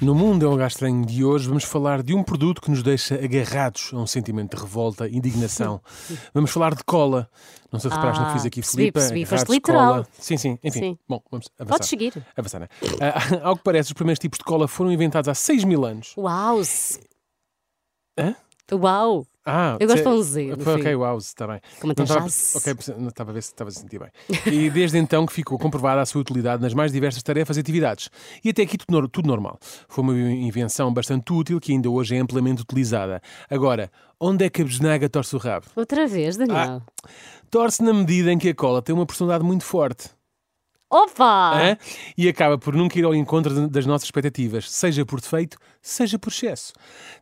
No Mundo é um Lugar Estranho de hoje vamos falar de um produto que nos deixa agarrados a um sentimento de revolta, indignação. Vamos falar de cola. Não sei se reparaste no que fiz aqui, Ah, percebi, Filipe. percebi. Foste literal. cola. Sim, sim. Enfim, Sim. bom, vamos avançar. Podes seguir. Avançar, né? Ah, ao que parece, os primeiros tipos de cola foram inventados há 6 mil anos. Uau! Hã? Uau! Ah, Eu gosto de um Z, Foi, ok, uau, está bem. Como Não até estava- jazz. Ok, não estava a ver se estava a sentir bem. E desde então que ficou comprovada a sua utilidade nas mais diversas tarefas e atividades. E até aqui tudo, tudo normal. Foi uma invenção bastante útil que ainda hoje é amplamente utilizada. Agora, onde é que a besnaga torce o rabo? Outra vez, Daniel. Torce na medida em que a cola tem uma personalidade muito forte. Opa! hã? E acaba por nunca ir ao encontro das nossas expectativas, seja por defeito, seja por excesso.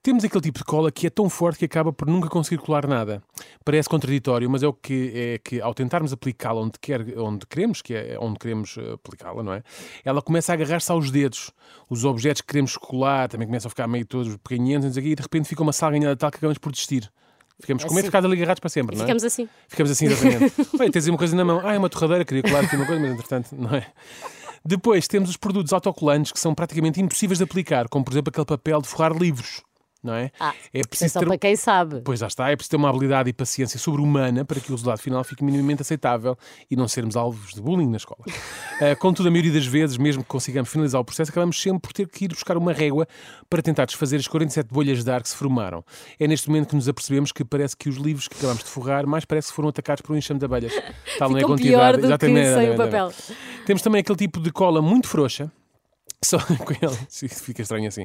Temos aquele tipo de cola que é tão forte que acaba por nunca conseguir colar nada. Parece contraditório, mas é o que é que ao tentarmos aplicá-la onde, quer, onde queremos, que é onde queremos eh, aplicá-la, não é? Ela começa a agarrar-se aos dedos. Os objetos que queremos colar também começam a ficar meio todos pequeninos e de repente fica uma salganhada tal que acabamos por desistir. Ficamos com medo de Assim. ficar ali agarrados para sempre, não é? Ficamos assim. Ficamos assim, exatamente. Bem, tens aí uma coisa na mão. Ah, é uma torradeira, queria colar aqui uma coisa, mas entretanto, não é? Depois temos os produtos autocolantes que são praticamente impossíveis de aplicar, como por exemplo aquele papel de forrar livros, não é? Ah, é É só para quem sabe. Pois já está, é preciso ter uma habilidade e paciência sobre-humana para que o resultado final fique minimamente aceitável e não sermos alvos de bullying na escola. Ah, contudo, a maioria das vezes, mesmo que consigamos finalizar o processo, acabamos sempre por ter que ir buscar uma régua para tentar desfazer as 47 bolhas de ar que se formaram. É neste momento que nos apercebemos que parece que os livros que acabamos de forrar mais parece que foram atacados por um enxame de abelhas. Tal não é a quantidade. pior do que Exatamente, sem o papel. Temos também aquele tipo de cola muito frouxa. São, com Isso fica estranho assim.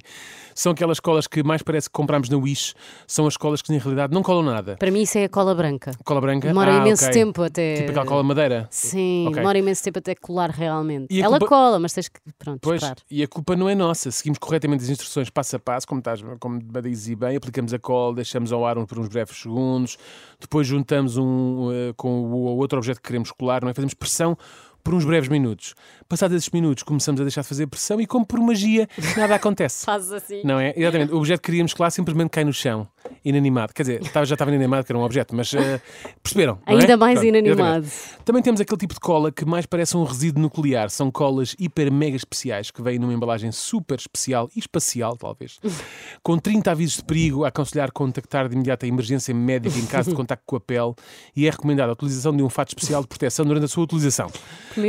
São aquelas colas que mais parece que compramos na Wish. São as colas que na realidade não colam nada. Para mim isso é a cola branca. Cola branca? Demora Ah, imenso ok. tempo até. Tipo aquela cola madeira? Sim, Ok. demora imenso tempo até colar realmente. E Ela culpa- cola, mas tens que. Pronto, Pois, esperar. e a culpa não é nossa. Seguimos corretamente as instruções passo a passo, como, estás, como dizes bem, aplicamos a cola, deixamos ao ar por uns breves segundos, depois juntamos um eh, com o o outro objeto que queremos colar, não é? Fazemos pressão por uns breves minutos. Passados esses minutos, começamos a deixar de fazer pressão e, como por magia, nada acontece. Fazes assim. Não é? Exatamente. O objeto que queríamos colar simplesmente cai no chão, inanimado. Quer dizer, já estava inanimado, que era um objeto, mas eh, perceberam? é? Ainda mais Pronto, inanimado. exatamente. Também temos aquele tipo de cola que mais parece um resíduo nuclear. São colas hiper mega especiais que vêm numa embalagem super especial e espacial, talvez. Com 30 avisos de perigo, a aconselhar contactar de imediato a emergência médica em caso de contacto com a pele e é recomendada a utilização de um fato especial de proteção durante a sua utilização.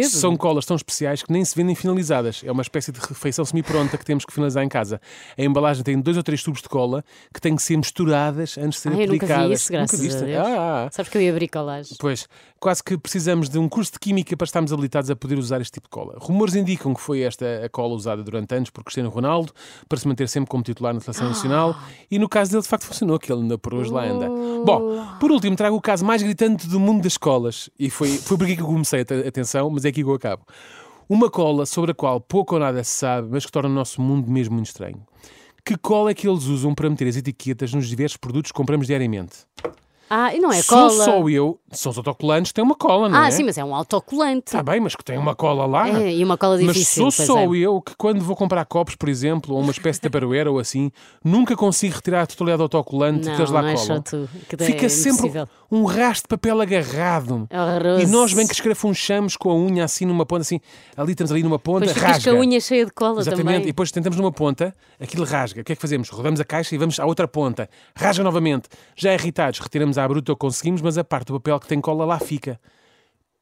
São colas tão especiais que nem se vendem finalizadas. É uma espécie de refeição semi-pronta que temos que finalizar em casa. A embalagem tem dois ou três tubos de cola que têm que ser misturadas antes de serem Ai, eu nunca aplicadas. vi isso, graças Nunca viste? a Deus. Ah, ah, ah. Sabes que eu ia bricolagem. Pois, quase que precisamos de um curso de química para estarmos habilitados a poder usar este tipo de cola. Rumores indicam que foi esta a cola usada durante anos por Cristiano Ronaldo para se manter sempre como titular na seleção nacional e no caso dele de facto funcionou, que ele ainda por hoje lá anda. Bom, por último trago o caso mais gritante do mundo das colas e foi, foi por aqui que eu comecei, at- atenção, mas é aqui que eu acabo. Uma cola sobre a qual pouco ou nada se sabe, mas que torna o nosso mundo mesmo muito estranho. Que cola é que eles usam para meter as etiquetas nos diversos produtos que compramos diariamente? Ah, e não é Sou cola. só eu, são os autocolantes têm uma cola, não ah, é? sim, mas é um autocolante. Está bem, mas que tem uma cola lá. É, e uma cola Mas difícil. sou pois só é. eu que, quando vou comprar copos, por exemplo, ou uma espécie de taparoeira ou assim, nunca consigo retirar a totalidade do autocolante Não, que eles lá não é só tu, que Fica é sempre impossível. um rastro de papel agarrado. É horroroso. E nós bem que escrafunchamos com a unha assim numa ponta, assim, ali estamos ali numa ponta, ficas rasga. com a unha cheia de cola Exatamente, e também. depois tentamos numa ponta, aquilo rasga. O que é que fazemos? Rodamos a caixa e vamos à outra ponta. Rasga novamente. Já irritados, retiramos à bruta conseguimos, mas a parte do papel que tem cola lá fica.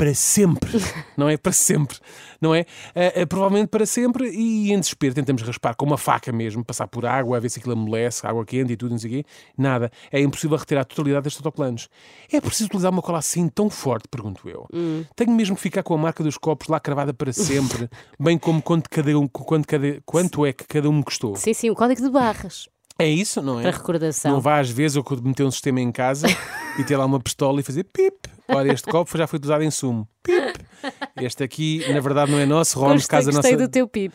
Para sempre. Não é? Para sempre. Não é? Ah, ah, provavelmente para sempre e em desespero tentamos raspar com uma faca mesmo, passar por água, a ver se aquilo amolece, água quente e tudo, não sei o quê. Nada. É impossível retirar a totalidade destes autocolantes. É preciso utilizar uma cola assim tão forte, pergunto eu. Tenho mesmo que ficar com a marca dos copos lá cravada para sempre, bem como quanto, cada um, quanto, cada, quanto é que cada um me custou. Sim, sim, o código de barras. É isso, não é? Para recordação. Não vá às vezes eu meter um sistema em casa e ter lá uma pistola e fazer pip. Olha, este copo já foi usado em sumo. Pip. Este aqui, na verdade, não é nosso. Roubámos de Gostei, casa gostei nossa. do teu pip.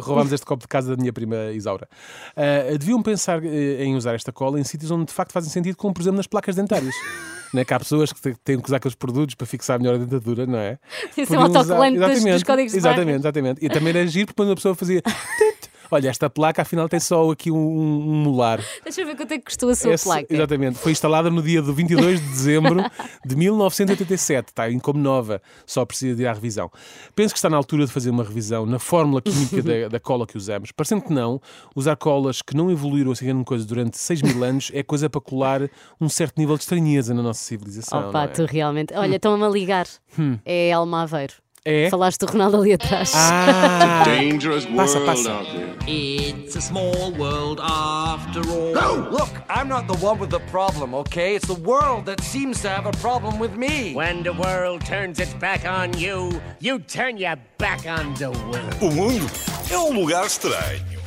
Roubámos este copo de casa da minha prima Isaura. Ah, deviam pensar eh, em usar esta cola em sítios onde de facto fazem sentido, como por exemplo nas placas dentárias. Né? Que há pessoas que têm que usar aqueles produtos para fixar melhor a dentadura, não é? Isso é um usar- autocolante dos- códigos de. Exatamente, exatamente. E também era giro porque quando a pessoa fazia. Olha, esta placa afinal tem só aqui um, um molar. Deixa eu ver quanto é que custou a sua Esse- placa. Exatamente. Foi instalada no dia do 22 de dezembro de 1987. Está em como nova, só precisa de ir à revisão. Penso que está na altura de fazer uma revisão na fórmula química da, da cola que usamos. Parecendo que não, usar colas que não evoluíram assim grande coisa durante 6 mil anos é coisa para colar um certo nível de estranheza na nossa civilização. Opa, é? tu realmente. Olha, estão-me a ligar. É Elma Aveiro. É? Falaste do Ronaldo ali atrás. Ah! Dangerous Passa, world passa. out there. It's a small world after all. Look, I'm not the one with the problem, okay? It's the world that seems to have a problem with me. When the world turns its back on you, you turn your back on the world. O mundo é um lugar estranho.